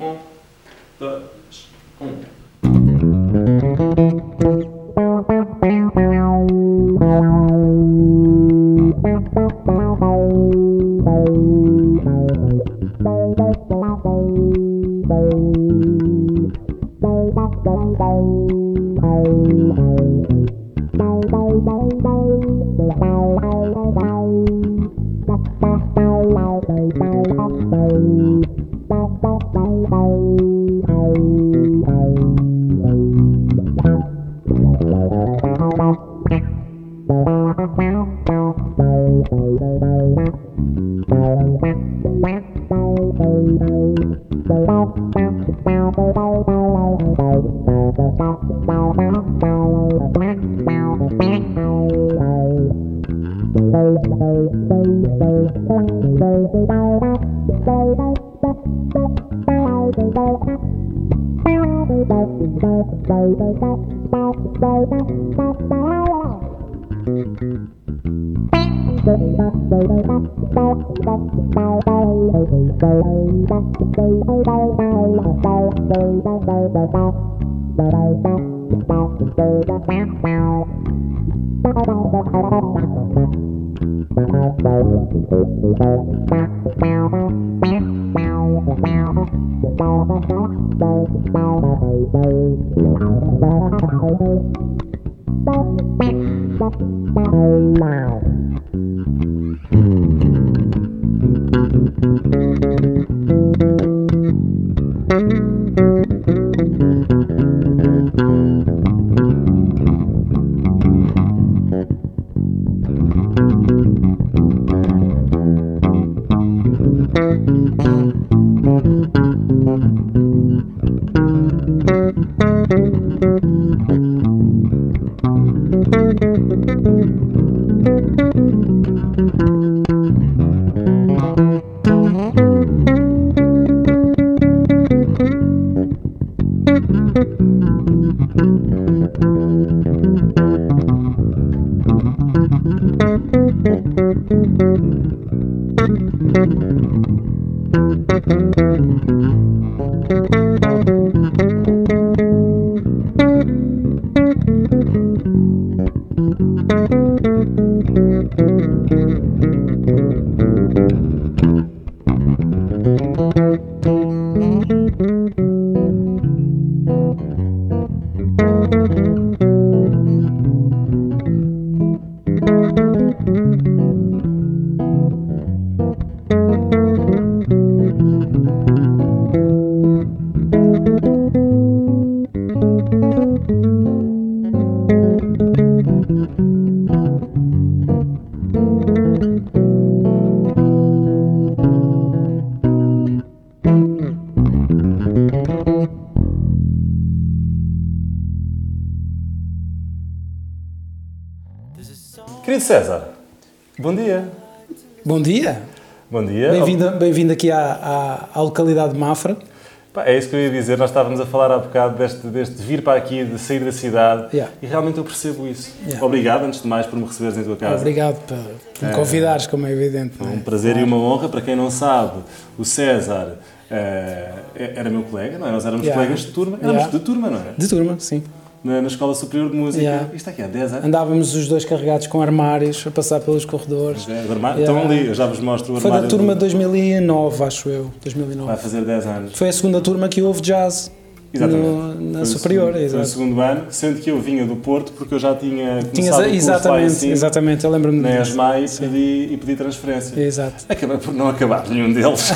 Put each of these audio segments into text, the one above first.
Um, dois, um. Querido César, bom dia. Bom dia, Bom dia. bem-vindo bem aqui à, à, à localidade de Mafra. Pá, é isso que eu ia dizer, nós estávamos a falar há bocado deste, deste vir para aqui, de sair da cidade, Yeah. e realmente eu percebo isso. Yeah. Obrigado, antes de mais, por me receberes em tua casa. Obrigado por, por me convidares, como é evidente. É é? um prazer e uma honra. Para quem não sabe, o César eh, era meu colega, não é? Nós éramos Yeah. colegas de turma, éramos de turma, não é? De turma, sim. Na, na Escola Superior de Música. Yeah. Isto aqui há 10 anos. Andávamos os dois carregados com armários a passar pelos corredores. É, Yeah. Estão ali, eu já vos mostro o Foi armário. da turma do- de 2009, acho eu. 2009. Vai fazer 10 anos. Foi a segunda turma que houve jazz Exatamente. no- na Foi superior. segundo- Foi o exato. segundo ano, sendo que eu vinha do Porto, porque eu já tinha Tinhas, começado em exatamente, cima, exatamente, eu lembro-me na disso. ESMAI, e pedi, e pedi transferência. Exato. Acabei por não acabar nenhum deles.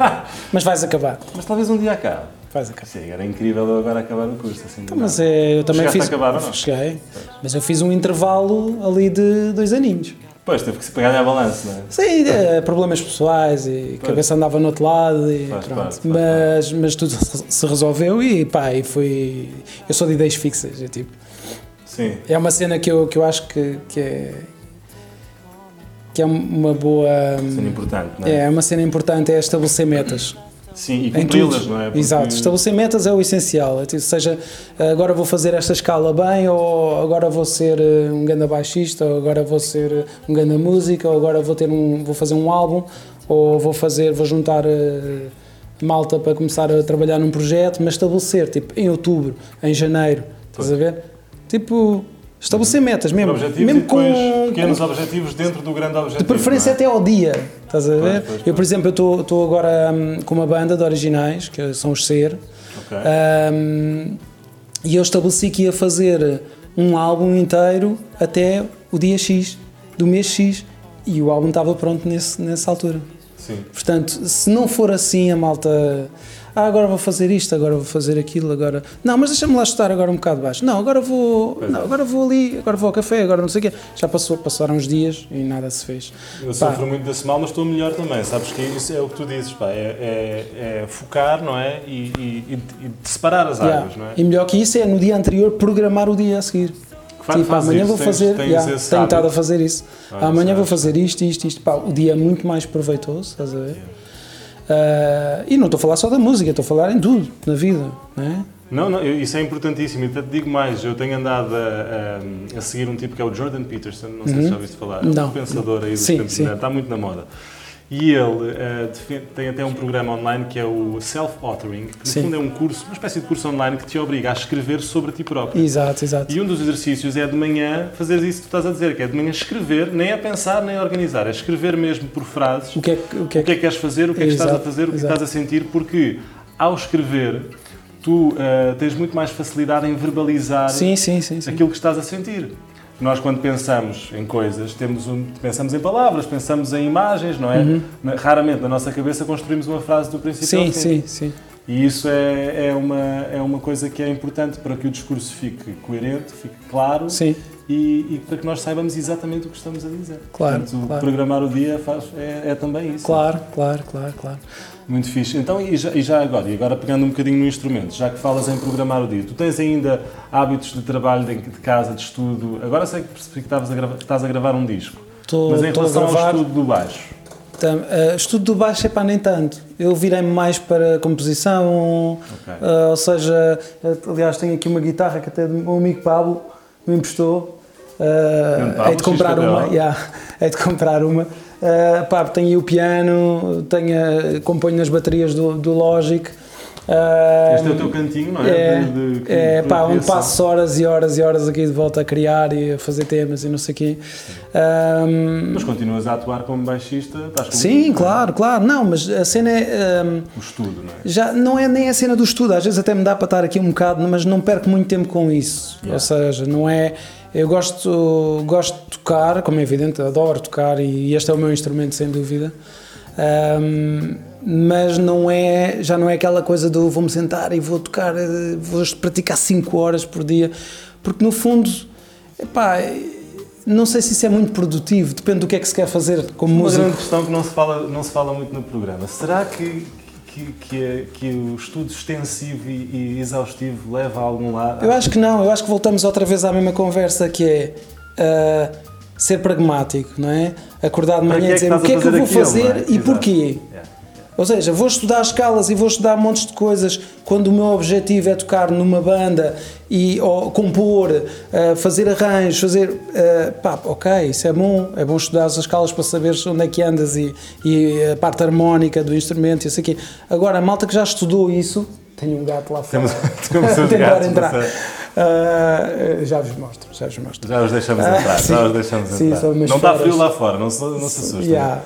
Mas vais acabar. Mas talvez um dia acabe. Vais acabar. Sim, era incrível eu agora acabar o curso. Assim, do Mas é, eu também Chegaste fiz. a acabar não? Cheguei. Mas eu fiz um intervalo ali de dois aninhos. Pois, teve que se pegar a balanço, não é? Sim, eh, problemas pessoais e a cabeça andava no outro lado e Faz pronto. faz mas, mas tudo se resolveu e pá, e foi. Eu sou de ideias fixas, é tipo. Sim. É uma cena que eu, que eu acho que, que é. que é uma boa. Sendo importante, não é? É, uma cena importante é estabelecer metas. Sim, e cumpri-las, não é? Porque- Exato, estabelecer metas é o essencial. É tipo, seja agora vou fazer esta escala bem, ou agora vou ser eh, um grande baixista, ou agora vou ser eh, um grande música, ou agora vou ter um, vou fazer um álbum, ou vou fazer, vou juntar eh, malta para começar a trabalhar num projeto, mas estabelecer, tipo, em outubro, em janeiro, estás a ver? Tipo, estabelecer metas mesmo. Objetivos mesmo com, pequenos com- objetivos dentro do grande objetivo. de preferência é? até ao dia, estás a ver? Pois, pois, Eu, por exemplo, eu estou agora hum, com uma banda de originais, que são os Ser, Ok. hum, e eu estabeleci que ia fazer um álbum inteiro até o dia X, do mês X, e o álbum estava pronto nesse, nessa altura. Sim. Portanto, se não for assim, a malta. Ah, agora vou fazer isto, agora vou fazer aquilo, agora. Não, mas deixa-me lá estar agora um bocado baixo. Não, agora vou. Pois Não, é. agora vou ali, agora vou ao café, agora não sei o quê. Já passou, passaram uns dias e nada se fez. Eu Pá. sofro muito desse mal, mas estou melhor também. Sabes que isso é o que tu dizes, pá. É, é- é focar, não é? E, e- e- e separar as Yeah. águas, não é? E melhor que isso é no dia anterior programar o dia a seguir. Tipo, amanhã isso, vou tens- fazer. tens yeah, esse tenho estado a fazer isso. Olha, amanhã isso vou é- fazer isto, isto, isto. Pá, o dia é muito mais proveitoso, estás a ver? Ah, e não estou a falar só da música, estou a falar em tudo, na vida, não é? Não, não, isso é importantíssimo. E até te digo mais, eu tenho andado a, a- a seguir um tipo que é o Jordan Peterson, não sei se já ouviste falar, é um Não. pensador aí dos Sim, tempos sim. modernos, está muito na moda. E ele defe- tem até um programa online que é o Self-Authoring, que no Sim. fundo é um curso, uma espécie de curso online que te obriga a escrever sobre ti próprio. Exato, exato. E um dos exercícios é de manhã fazer isso que tu estás a dizer, que é de manhã escrever, nem é pensar nem a organizar, é escrever mesmo por frases O que é que. O que, é o que é que queres fazer, o que é que estás a Exato, fazer, o que exato. estás a sentir, porque ao escrever tu eh, tens muito mais facilidade em verbalizar sim, sim. sim. aquilo que estás a sentir. Nós, quando pensamos em coisas, temos um, pensamos em palavras, pensamos em imagens, não é? Na- Raramente na nossa cabeça construímos uma frase do princípio ao Uhum. Sim, fim. sim, sim. E isso é, é, uma, é uma coisa que é importante para que o discurso fique coerente, fique claro Sim, e, e para que nós saibamos exatamente o que estamos a dizer. Claro, Portanto, claro. programar o dia faz, é, é também isso. claro, claro, claro, claro. Muito fixe. Então, e já, e já agora, e agora pegando um bocadinho no instrumento, já que falas em programar o dia, tu tens ainda hábitos de trabalho de, de casa, de estudo? Agora sei que percebi que a gravar, que estás a gravar um disco. Tô- mas em relação gravar- ao estudo do baixo, Tam- eh, estudo do baixo é para nem tanto. Eu virei-me mais para composição, eh, ou seja, eh, aliás, tenho aqui uma guitarra que até o meu amigo Pablo me emprestou. Pablo, hei de comprar uma, yeah, hei de comprar uma. Eh, pá, tenho aí o piano, tenho, componho nas baterias do, do Logic. Eh, este é o teu cantinho, não é? É, De- de- é de pá, onde criação. passo horas e horas e horas aqui de volta a criar e a fazer temas e não sei o quê. Ahm, Mas continuas a atuar como baixista, estás sim, claro, claro. Não, mas a cena é. ahm, o estudo, não é? já não é nem a cena do estudo, às vezes até me dá para estar aqui um bocado, mas não perco muito tempo com isso. Yeah. Ou seja, não é. Eu gosto, gosto de tocar, como é evidente, adoro tocar e este é o meu instrumento, sem dúvida. Ahm, mas não é, já não é aquela coisa do vou-me sentar e vou tocar, eh, vou praticar 5 horas por dia, porque no fundo, epá, não sei se isso é muito produtivo, depende do que é que se quer fazer como Uma músico. grande questão que não se fala, não se fala muito no programa. Será que, que, que, é- que o estudo extensivo e, e exaustivo leva a algum lado? Eu acho que não, eu acho que voltamos outra vez à mesma conversa que é ah, ser pragmático, não é? Acordar de manhã que e é que dizer o que é que a eu vou fazer aquilo, fazer é? e Exato. porquê. Yeah. Ou seja, vou estudar escalas e vou estudar montes de coisas quando o meu objetivo é tocar numa banda e ou compor, ah, fazer arranjos, fazer. ah, pá, ok, isso é bom, é bom estudar as escalas para saberes onde é que andas e, e a parte harmónica do instrumento e isso aqui. Agora, a malta que já estudou isso, tenho um gato lá fora. Temos, temos Tentar entrar. Ah, já vos mostro, já vos mostro. Já os deixamos Ah, entrar, sim. já os deixamos Sim, entrar. não está frio lá fora, não se, não se assustem. Yeah,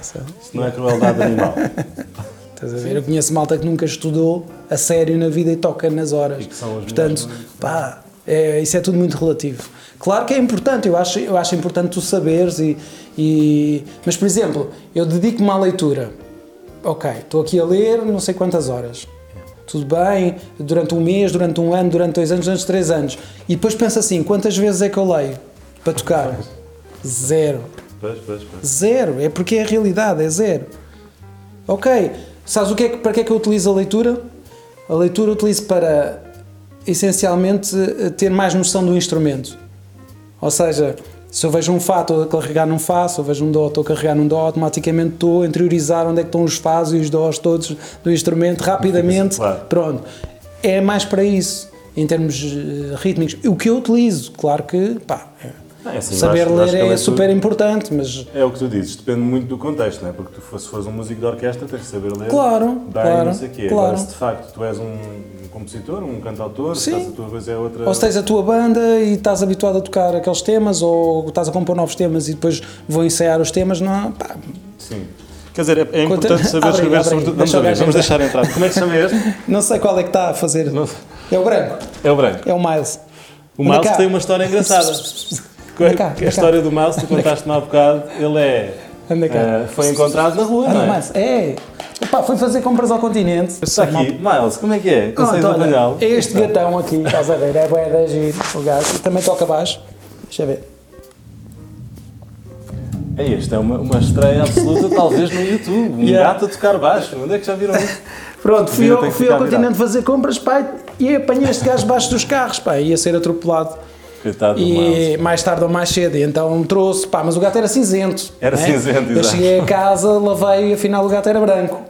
não é crueldade animal. Estás a ver? Eu conheço malta que nunca estudou a sério na vida e toca nas horas. Portanto, melhores, pá, é, isso é tudo muito relativo. Claro que é importante, eu acho, eu acho importante tu saberes e, e- Mas, por exemplo, eu dedico-me à leitura. Ok, estou aqui a ler não sei quantas horas. Tudo bem, durante um mês, durante um ano, durante dois anos, durante três anos. E depois pensa assim, quantas vezes é que eu leio para tocar? Zero. Zero, é porque é a realidade, é zero. Ok, sabes o que é que, para que é que eu utilizo a leitura? A leitura eu utilizo para, essencialmente, eh, ter mais noção do instrumento. Ou seja, se eu vejo um Fá, estou a carregar num Fá, se eu vejo um Dó, estou a carregar num Dó, automaticamente estou a interiorizar onde é que estão os Fás e os Dós todos do instrumento, rapidamente, Claro. pronto. É mais para isso, em termos eh, rítmicos. O que eu utilizo, claro que, pá, é- é assim, Saber acho- acho ler que a é leitura- super importante, mas É o que tu dizes, depende muito do contexto, não é? Porque tu, se fores um músico de orquestra, tens que saber ler. Claro, bem, claro, não sei quê. claro. Agora, se de facto tu és um compositor, um cantautor, se Sim. estás a tua coisa é outra. ou se tens a tua banda e estás habituado a tocar aqueles temas, ou estás a compor novos temas e depois vou ensaiar os temas, não, pá, Sim. Quer dizer, é, é importante saber Abre escrever abre sobretudo. Vamos, Deixa abrir, vamos deixar entrar. Como é que se chama este? não sei qual é que está a fazer. Não- É o branco, É o branco. é o Miles. O Miles tem uma história engraçada. Anda cá, a anda cá. história do Miles, tu contaste-me há bocado, ele é. Anda cá. eh, foi encontrado na rua, Ah, não é? Miles, é. Fui fazer compras ao continente. Está aqui, Miles, como é que é? Consegues apanhá-lo? é este gatão aqui, estás a ver? É bué da giro, o gajo. Também toca baixo. Deixa eu ver. É este, é uma, uma estreia absoluta, talvez no YouTube. Um Yeah. gato a tocar baixo. Onde é que já viram isso? Pronto, fui, que fui ao continente virada. fazer compras, pá, e apanhei este gajo debaixo dos carros, pá, ia ser atropelado. E mais tarde ou mais cedo, e então trouxe, pá, mas o gato era cinzento. Era né? cinzento, Eu exato. cheguei a casa, lavei e afinal o gato era branco.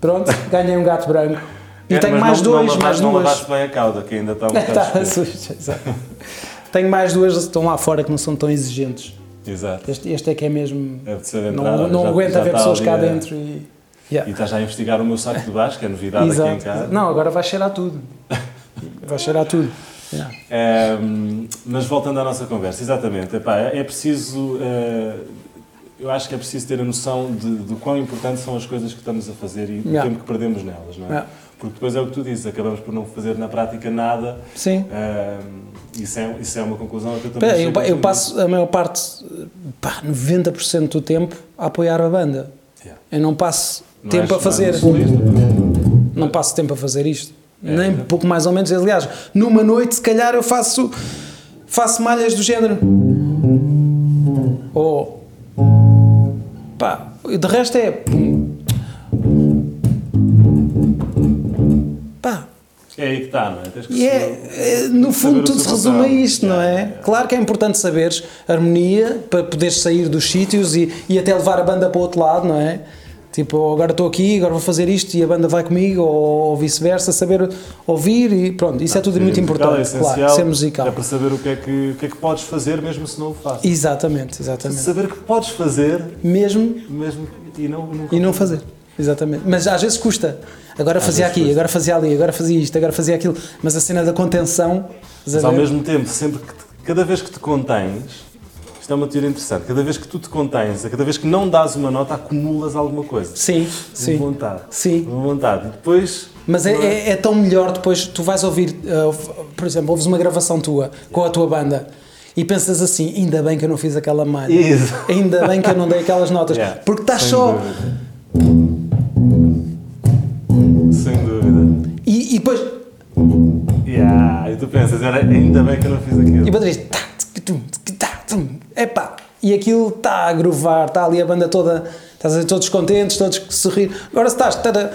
Pronto, ganhei um gato branco. E É, tenho mais não, dois, não mais não duas. lavaste bem a cauda, que ainda está um bocado Está exato. Tenho mais duas que estão lá fora que não são tão exigentes. Exato. Este, este é que é mesmo. De Não, não já- aguenta já ver está pessoas cá dentro e. Yeah. E estás já a investigar o meu saco de baixo, que é novidade aqui em Exato. casa. Não, agora vai cheirar tudo. Vai cheirar tudo. Yeah. Ehm, mas voltando à nossa conversa, exatamente, epá, é preciso, eh, eu acho que é preciso ter a noção de, de quão importantes são as coisas que estamos a fazer e Yeah. o tempo que perdemos nelas, não é? Yeah. Porque depois é o que tu dizes, acabamos por não fazer na prática nada. Sim. Ehm, isso, é, isso é uma conclusão que eu também Pá, Eu, eu passo a maior parte, pá, 90% do tempo a apoiar a banda. Eu não passo Não tempo a fazer. Não, Não passo tempo a fazer isto. É. Nem pouco mais ou menos. Aliás, numa noite, se calhar, eu faço, faço malhas do género. Ou. Pá, de resto é. Pá, É aí que está, não é? Tens que e é, é, no fundo tudo se resume a isto, não Yeah, é? Claro que é importante saberes harmonia para poderes sair dos sítios e, e até levar a banda para o outro lado, não é? Tipo, agora estou aqui, agora vou fazer isto e a banda vai comigo, ou, ou vice-versa, saber ouvir e pronto, isso é tudo muito musical importante, é claro, ser musical. É para saber o que é que, o que, é que podes fazer mesmo se não o fazes. Exatamente, exatamente. Saber que podes fazer Mesmo mesmo e não, nunca e não fazer. Exatamente. Mas às vezes custa. Agora fazia vezes aqui, custa. agora fazia ali, agora fazia isto, agora fazia aquilo. Mas a cena da contenção. Mas ao mesmo tempo, sempre que te- cada vez que te contens, isto é uma teoria interessante, cada vez que tu te contens, cada vez que não dás uma nota, acumulas alguma coisa. Sim, sim. Uma vontade. Sim. Uma vontade. E depois. Mas é, é- é tão melhor depois, tu vais ouvir, uh, por exemplo, ouves uma gravação tua com a tua banda e pensas assim: ainda bem que eu não fiz aquela malha, Isso. ainda bem que eu não dei aquelas notas, Yeah, porque estás sem só. dúvida. Sem dúvida. E, e depois. Yeah. E tu pensas, era, ainda bem que eu não fiz aquilo. E baterias. tá, Epá! E aquilo está a grovar, está ali a banda toda, estás a ver, todos contentes, todos que sorrir. Agora se estás. Tada,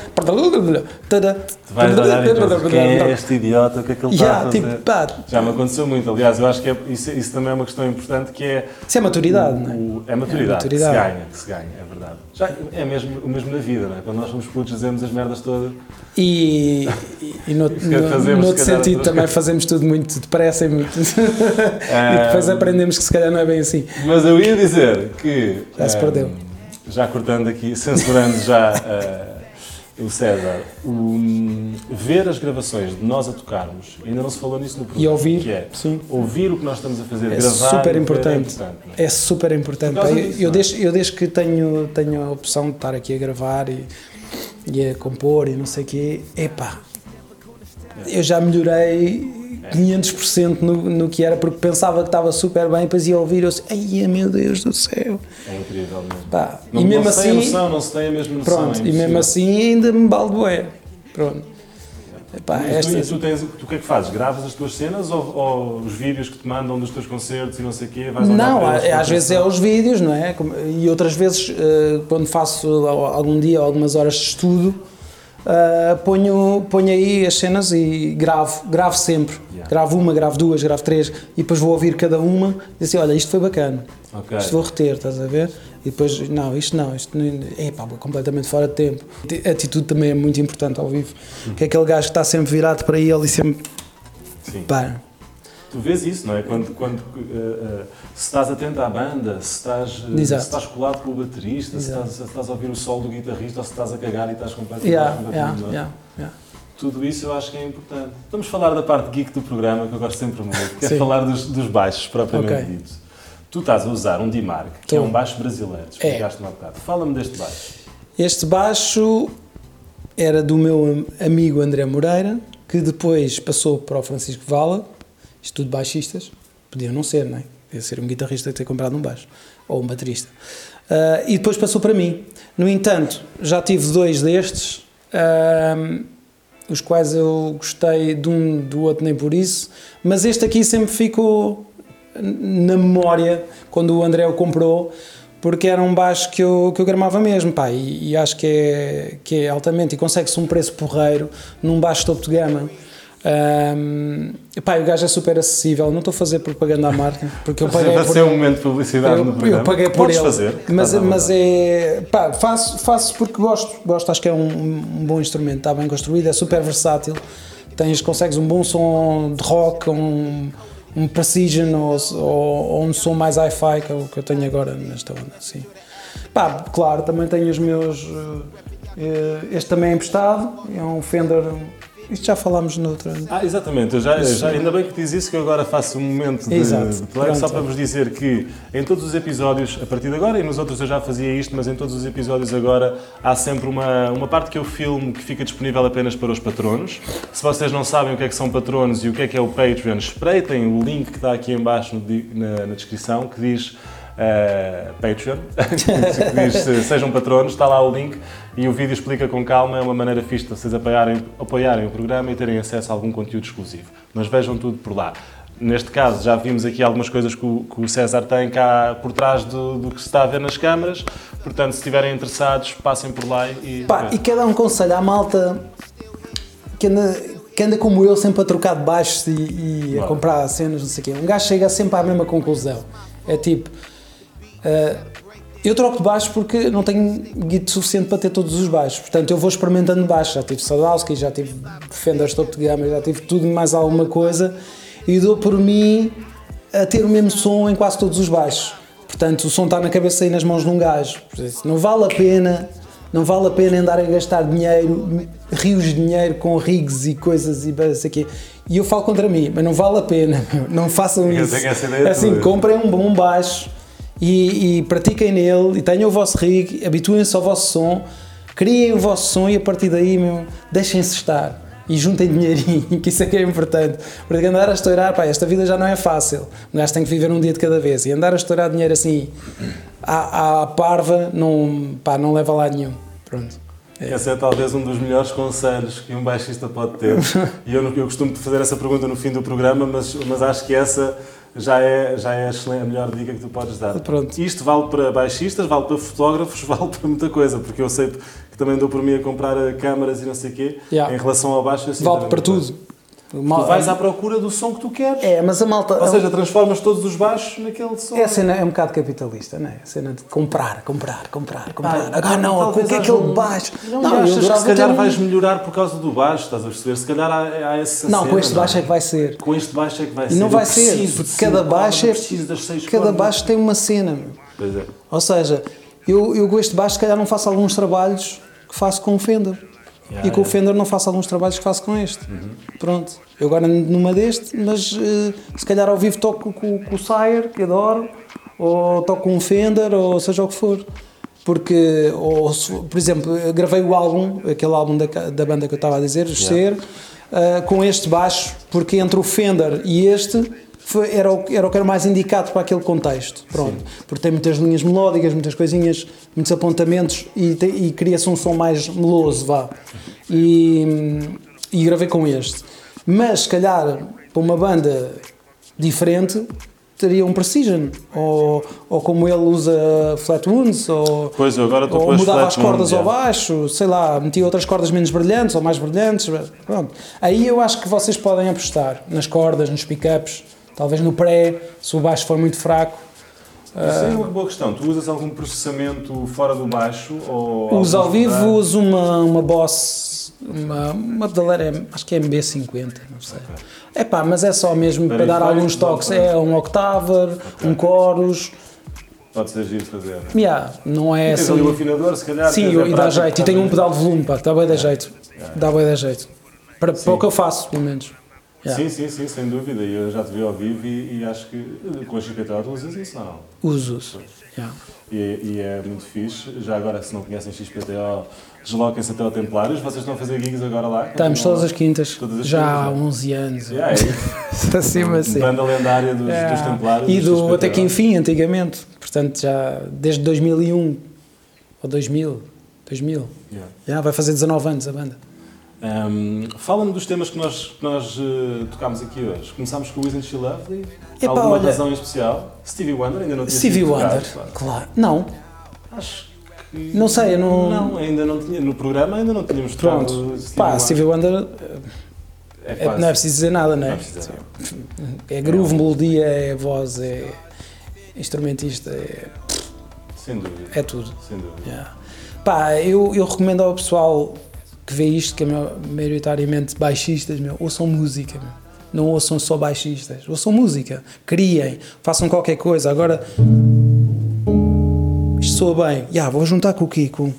tada, vais olhar e pensas, quem é este idiota, o que é que ele está a Yeah, fazer? tipo, pá, Já me aconteceu muito, aliás, eu acho que é- isso, isso também é uma questão importante que é isso é maturidade, não é? o- é maturidade, É maturidade. que se ganha, que se ganha, é verdade. Já, é mesmo, o mesmo na vida, não é? Quando nós somos putos dizemos as merdas todas. E, e, no, no, fazemos, noutro se calhar, sentido também fazemos tudo muito depressa e, muito e depois aprendemos que se calhar não é bem assim. Mas eu ia dizer que. Já se perdeu. Já cortando aqui, censurando já ah, o César, o- ver as gravações de nós a tocarmos, ainda não se falou nisso no programa. E ouvir, que é sim. ouvir o que nós estamos a fazer, É gravar. super é importante. é? É super importante. Eu, disso, eu, é? desde, eu desde que tenho, tenho a opção de estar aqui a gravar e, e a compor e não sei o quê, epá, eu já melhorei 500% no, no que era, porque pensava que estava super bem, depois ia ouvir e eu disse, ai meu Deus do céu. É incrível mesmo. Pá, Não, e mesmo não se tem a assim, noção, não se tem a mesma noção. pronto, é e mesmo assim ainda me baldoé. Pronto. Epá, Mas tu, esta, e tu, tens, tu o que é que fazes? Gravas as tuas cenas ou, ou os vídeos que te mandam dos teus concertos e não sei o quê? Vais Não, eles às vezes é os vídeos, não é? E outras vezes, eh, quando faço algum dia algumas horas de estudo, eh, ponho, ponho aí as cenas e gravo, gravo sempre. Yeah. Gravo uma, gravo duas, gravo três e depois vou ouvir cada uma e assim, olha, isto foi bacana, Ok. isto vou reter, estás a ver? E depois, não, isto não, isto não, é pá, completamente fora de tempo. A atitude também é muito importante ao vivo, que é aquele gajo que está sempre virado para ele e sempre, Sim. pá, Tu vês isso, não é? Quando, quando uh, uh, se estás atento à banda, se estás, uh, se estás colado com o baterista, se estás, se estás, a ouvir o solo do guitarrista ou se estás a cagar e estás completamente, yeah, completamente yeah, yeah, Tudo isso eu acho que é importante. Vamos falar da parte geek do programa, que eu gosto sempre muito, que é falar dos, dos baixos, propriamente okay. dito. Tu estás a usar um D-Mark, que é um baixo brasileiro, explicaste-me é. há bocado. Fala-me deste baixo. Este baixo era do meu amigo André Moreira, que depois passou para o Francisco Vala, isto tudo baixistas, podia não ser, não é? Podia ser um guitarrista e ter comprado um baixo, ou um baterista. Uh, e depois passou para mim. No entanto, já tive dois destes, uh, os quais eu gostei de um, do outro nem por isso, mas este aqui sempre ficou na memória quando o André o comprou, porque era um baixo que eu, que eu gramava mesmo, pá, e, e acho que é, que é altamente, e consegue-se um preço porreiro num baixo topo de gama. Um, pá, o gajo é super acessível, não estou a fazer propaganda à marca, porque eu paguei Vai por ser um momento de publicidade eu, no programa. Eu paguei por ele. fazer. Mas, mas é. Pá, faço, faço porque gosto, gosto, acho que é um, um bom instrumento, está bem construído, é super versátil. Tens, consegues um bom som de rock, um, um precision ou, ou, ou um som mais hi-fi, que é o que eu tenho agora nesta onda. Assim. Pá, claro, também tenho os meus. Eh, este também é emprestado, é um Fender isto já falámos noutra. Ah, exatamente. Eu já, já, ainda bem que diz isso que eu agora faço um momento de, Exato. de só para vos dizer que em todos os episódios, a partir de agora, e nos outros eu já fazia isto, mas em todos os episódios agora há sempre uma, uma parte que eu filmo que fica disponível apenas para os patronos. Se vocês não sabem o que é que são patronos e o que é que é o Patreon, espreitem o link que está aqui em baixo na, na descrição que diz uh, Patreon, que diz sejam patronos, está lá o link e o vídeo explica com calma, é uma maneira fixe de vocês apoiarem, apoiarem o programa e terem acesso a algum conteúdo exclusivo. Mas vejam tudo por lá. Neste caso, já vimos aqui algumas coisas que o, que o César tem cá por trás do, do, que se está a ver nas câmaras. Portanto, se estiverem interessados, passem por lá e. Pá, e quer dar um conselho à malta que anda, que anda como eu, sempre a trocar de baixos e, e a comprar cenas, não sei o quê. Um gajo chega sempre à mesma conclusão. É tipo Uh, eu troco de baixo porque não tenho guito suficiente para ter todos os baixos, portanto eu vou experimentando baixo. Já tive Sadowski, já tive Fender topo de gama, já tive tudo mais alguma coisa e dou por mim a ter o mesmo som em quase todos os baixos. Portanto, o som está na cabeça e nas mãos de um gajo. Não vale a pena, não vale a pena andar a gastar dinheiro, rios de dinheiro com rigs e coisas e isso aqui. E eu falo contra mim, mas não vale a pena, não façam isso. Assim, comprem um bom baixo e, e pratiquem nele e tenham o vosso rig, habituem-se ao vosso som, criem o vosso som e a partir daí meu, deixem-se estar e juntem dinheirinho, que isso é que é importante. Porque andar a estourar, pá, esta vida já não é fácil. Um gajo tem que viver um dia de cada vez. E andar a estourar dinheiro assim à, à parva não, pá, não leva lá nenhum. Pronto. É. Esse é talvez um dos melhores conselhos que um baixista pode ter. e eu, eu costumo fazer essa pergunta no fim do programa, mas, mas acho que essa já é, já é a melhor dica que tu podes dar. Pronto. Isto vale para baixistas, vale para fotógrafos, vale para muita coisa, porque eu sei que também dou por mim a comprar câmaras e não sei o quê, yeah. em relação ao baixo. Assim, vale para tudo. Mal, tu vais à procura do som que tu queres. É, mas a malta. Ou seja, transformas todos os baixos naquele som. É a cena é um bocado capitalista, não é? A cena de comprar, comprar, comprar, comprar. Ah, Agora não, o que é aquele um... baixo? Não, não achas que se calhar ter... vais melhorar por causa do baixo, estás a perceber? Se calhar há, há essa Não, cena, com este baixo é que vai ser. Com este baixo é que vai ser. E não vai ser, porque cada baixo é. Cada baixo tem uma cena. Pois é. Ou seja, eu, eu com este baixo, se calhar não faço alguns trabalhos que faço com o Fender. Yeah, e com yeah. o Fender não faço alguns trabalhos que faço com este. Uhum. Pronto. Eu agora numa deste, mas uh, se calhar ao vivo toco com, com o Sire, que adoro, ou toco com um Fender, ou seja o que for. Porque, ou, por exemplo, gravei o álbum, aquele álbum da, da banda que eu estava a dizer, o Ser, uh, com este baixo, porque entre o Fender e este foi, era, o, era o que era mais indicado para aquele contexto. Pronto. Sim. Porque tem muitas linhas melódicas, muitas coisinhas, muitos apontamentos e, e cria-se um som mais meloso, vá. E, e gravei com este. Mas, se calhar, para uma banda diferente, teria um Precision, ou, ou como ele usa flat wounds, ou, pois, agora ou mudava as cordas ao baixo, sei lá, metia outras cordas menos brilhantes ou mais brilhantes. Pronto. Aí eu acho que vocês podem apostar nas cordas, nos pickups, talvez no pré, se o baixo for muito fraco, Isso é uma boa questão. Tu usas algum processamento fora do baixo? Ou uso ao vivo, uso uma, uma Boss, uma, uma pedaleira, acho que é MB50, não sei. Okay. É pá, mas é só mesmo para, para dar alguns toques. É um octaver, okay. um chorus. Pode ser giro fazer. Yeah, não é assim. ali o afinador, se calhar. Sim, e dá jeito. E tenho um pedal de volume, pá, dá bem da jeito. Dá bem da jeito. Para, para o que eu faço, pelo menos. Yeah. Sim, sim, sim, sem dúvida. Eu já te vi ao vivo e, e acho que com a XPTO tu usas isso, não? Uso, uso. Yeah. E, e, é muito fixe. Já agora, se não conhecem XPTO, desloquem-se até ao Templários. Vocês estão a fazer gigs agora lá? Estamos todas as quintas. Todas as já quintas, há 11 anos. Yeah, é. acima assim. Banda lendária dos, yeah. dos Templários. E do Até Que Enfim, antigamente. Portanto, já desde 2001 ou 2000. 2000. Yeah. Yeah, vai fazer 19 anos a banda. Um, Fala-me dos temas que nós, que nós uh, tocámos aqui hoje. Começámos com o Isn't She Lovely? Epa, Alguma olha, razão em especial? Stevie Wonder ainda não tinha Stevie Wonder, claro. claro. Não. Acho que... Não sei, eu não... Não, ainda não tinha. No programa ainda não tínhamos tocado Pronto. Stevie Pá, Wonder. Stevie Wonder... É, é não é preciso dizer nada, não é? Não é, é groove, é melodia, é voz, é instrumentista, é... Sem dúvida. É tudo. Sem dúvida. Yeah. Pá, eu, eu recomendo ao pessoal que vê isto, que é maioritariamente baixistas, meu, ouçam música, meu. não ouçam só baixistas, ouçam música, criem, façam qualquer coisa. Agora, isto soa bem, yeah, vou juntar com o? Com...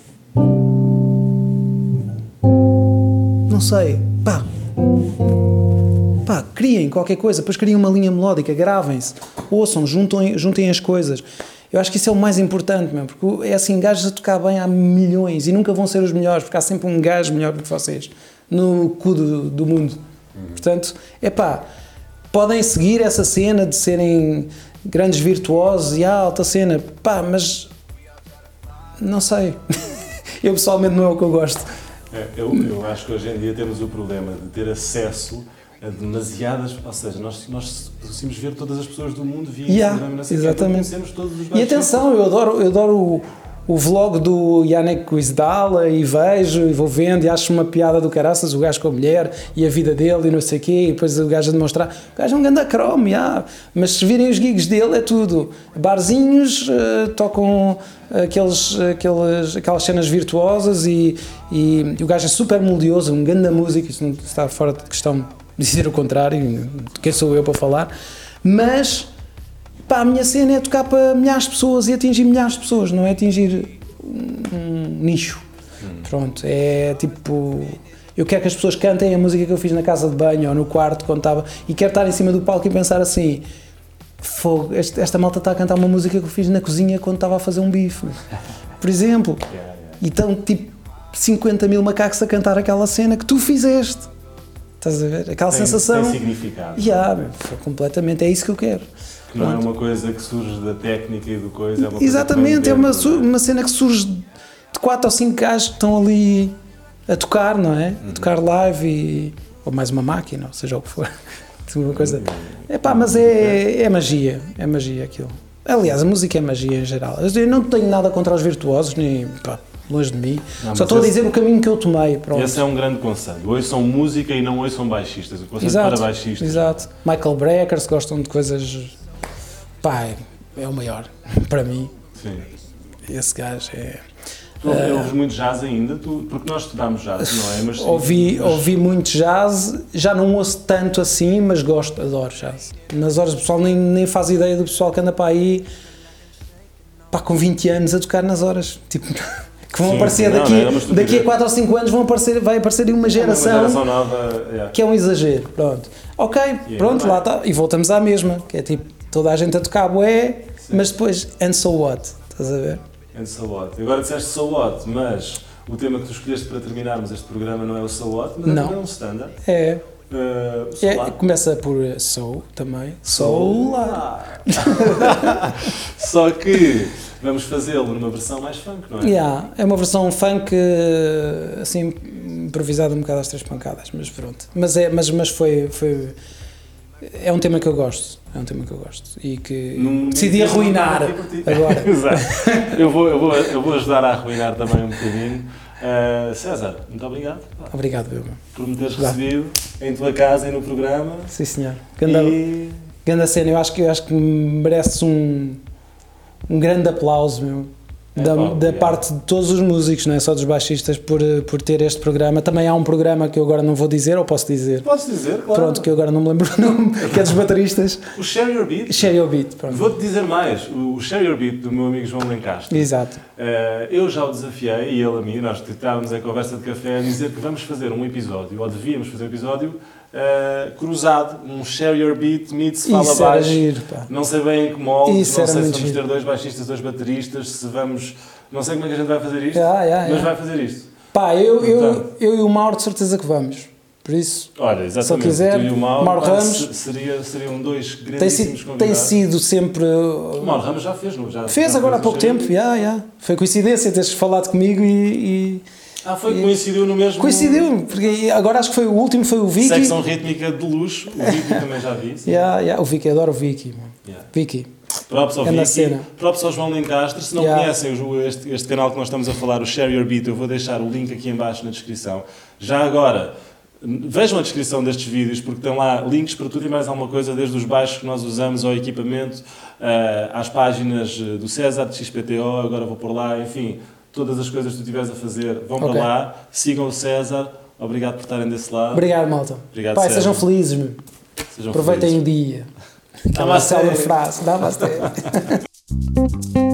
Não sei, pá, pá, criem qualquer coisa, depois criem uma linha melódica, gravem-se, ouçam, juntem, juntem as coisas. Eu acho que isso é o mais importante, mesmo, porque é assim, gajos a tocar bem há milhões e nunca vão ser os melhores, porque há sempre um gajo melhor do que vocês no cu do, do mundo. Uhum. Portanto, é pá, podem seguir essa cena de serem grandes virtuosos e ah, alta cena, pá, mas não sei. eu pessoalmente não é o que eu gosto. É, eu, eu acho que hoje em dia temos o problema de ter acesso demasiadas, ou seja, nós, nós conseguimos ver todas as pessoas do mundo via yeah, Instagram, exatamente. todos os E atenção, eu adoro, eu adoro o, o vlog do Yannick Quizdala e vejo e vou vendo e acho uma piada do caraças, o gajo com a mulher e a vida dele e não sei o quê, e depois o gajo a demonstrar, o gajo é um grande cromo, yeah. mas se virem os gigs dele é tudo, barzinhos, uh, tocam aqueles, aqueles, aquelas cenas virtuosas e, e, e, o gajo é super melodioso, um grande música, isso não está fora de questão dizer o contrário, quem sou eu para falar, mas pá, a minha cena é tocar para milhares de pessoas e atingir milhares de pessoas, não é atingir um nicho. Hum. Pronto, é tipo. Eu quero que as pessoas cantem a música que eu fiz na casa de banho ou no quarto quando estava. E quero estar em cima do palco e pensar assim: Fogo, esta malta está a cantar uma música que eu fiz na cozinha quando estava a fazer um bife. Por exemplo. E estão tipo 50 mil macacos a cantar aquela cena que tu fizeste. Estás a ver? Aquela tem, sensação. Tem significado. Yeah, completamente, é isso que eu quero. Que não é uma coisa que surge da técnica e do coisa, é uma Exatamente, é uma, uma cena que surge de 4 ou 5 gajos que estão ali a tocar, não é? A uhum. tocar live e. ou mais uma máquina, ou seja o que for. uma coisa. É pá, mas é, é magia, é magia aquilo. Aliás, a música é magia em geral. Eu não tenho nada contra os virtuosos, nem. Pá, longe de mim. Não, Só estou esse, a dizer o caminho que eu tomei. Pronto. Esse é um grande conselho. Hoje são música e não hoje são baixistas. O conselho exato, para baixistas. Exato. Michael Brecker, se gostam de coisas. Pá, é o maior para mim. Sim. Esse gajo é. Tu uh, ouves muito jazz ainda? Tu, porque nós estudámos jazz, não é? Mas, ouvi, mas... ouvi muito jazz, já não ouço tanto assim, mas gosto, adoro jazz. Nas horas o pessoal nem, nem faz ideia do pessoal que anda para aí pá, com 20 anos a tocar nas horas. Tipo, que vão Sim, aparecer não, daqui, não, daqui a 4 ou 5 anos vão aparecer, vai aparecer uma geração, uma geração nova, yeah. que é um exagero. Pronto. Ok, yeah, pronto, lá está. E voltamos à mesma, que é tipo, toda a gente a tocar bué, mas depois, and so what? Estás a ver? And so what? Agora disseste so what, mas o tema que tu escolheste para terminarmos este programa não é o so what, mas não. é um standard. É. Uh, é, começa por so também. Solar. Só que vamos fazê-lo numa versão mais funk, não é? Yeah, é uma versão funk assim improvisada um bocado às três pancadas, mas pronto. Mas é, mas, mas foi, foi é um tema que eu gosto, é um tema que eu gosto e que Num, decidi arruinar agora. Exato. eu vou, eu vou, eu vou ajudar a arruinar também um bocadinho. Uh, César, muito obrigado. Obrigado, Vilma. Por me teres recebido em tua casa e no programa. Sim, senhor. Ganda, e... Ganda cena, eu acho que, eu acho que mereces um, um grande aplauso, meu da, da parte de todos os músicos, não é só dos baixistas, por, por ter este programa. Também há um programa que eu agora não vou dizer, ou posso dizer? Posso dizer, claro. Pronto, que eu agora não me lembro o nome, que é dos bateristas. o Share Your Beat. Share Your Beat, pronto. Vou-te dizer mais, o Share Your Beat do meu amigo João Lencastre. Exato. Uh, eu já o desafiei, e ele a mim, nós estávamos em conversa de café a dizer que vamos fazer um episódio, ou devíamos fazer um episódio, Uh, cruzado, um share your beat, meets, fala baixo. Giro, não sei bem em que molde, não sei se vamos giro. ter dois baixistas, dois bateristas, se vamos não sei como é que a gente vai fazer isto, yeah, yeah, mas yeah. vai fazer isto. Pá, eu, eu, eu e o Mauro de certeza que vamos. Por isso, Olha, exatamente. se quiser, tu e o Mauro, Mauro Ramos seria, seriam dois grandíssimos tem, tem sido sempre. O Mauro Ramos já fez, não? Já, fez já agora há pouco tempo, yeah, yeah. foi coincidência teres falado comigo e, e ah, foi, coincidiu no mesmo. Coincidiu, porque agora acho que foi o último, foi o Vicky. Secção rítmica de luxo, o Vicky também já vi. Yeah, yeah, o Vicky, adoro o Vicky. Yeah. Vicky. Props ao Vicky, cena. props ao João Lencastre. Se não yeah. conhecem este, este canal que nós estamos a falar, o Share Your Beat, eu vou deixar o link aqui embaixo na descrição. Já agora, vejam a descrição destes vídeos, porque tem lá links para tudo e mais alguma coisa, desde os baixos que nós usamos ao equipamento, uh, às páginas eh, do César, de XPTO, agora vou por lá, enfim, todas as coisas que tu estiveres a fazer, vão okay. para lá, sigam o César, obrigado por estarem desse lado. Obrigado, malta. Obrigado, Pai, sejam felizes, meu. Sejam Aproveitem felizes. o dia. Aquela célebre frase, Namaste.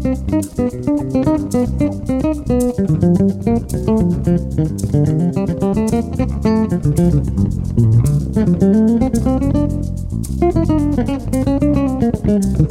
Thank you.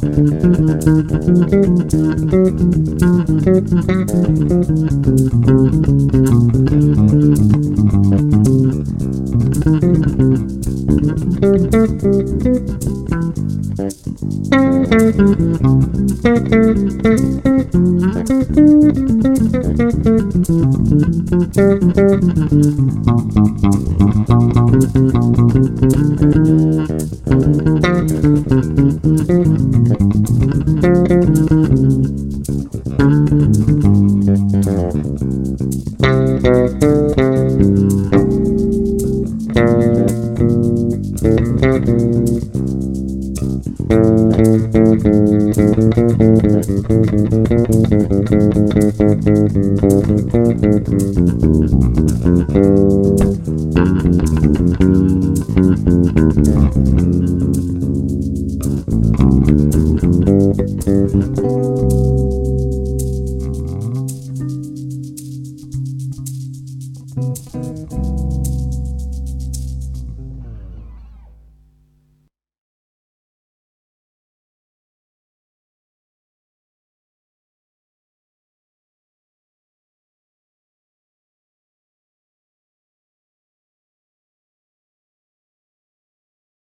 Thank you.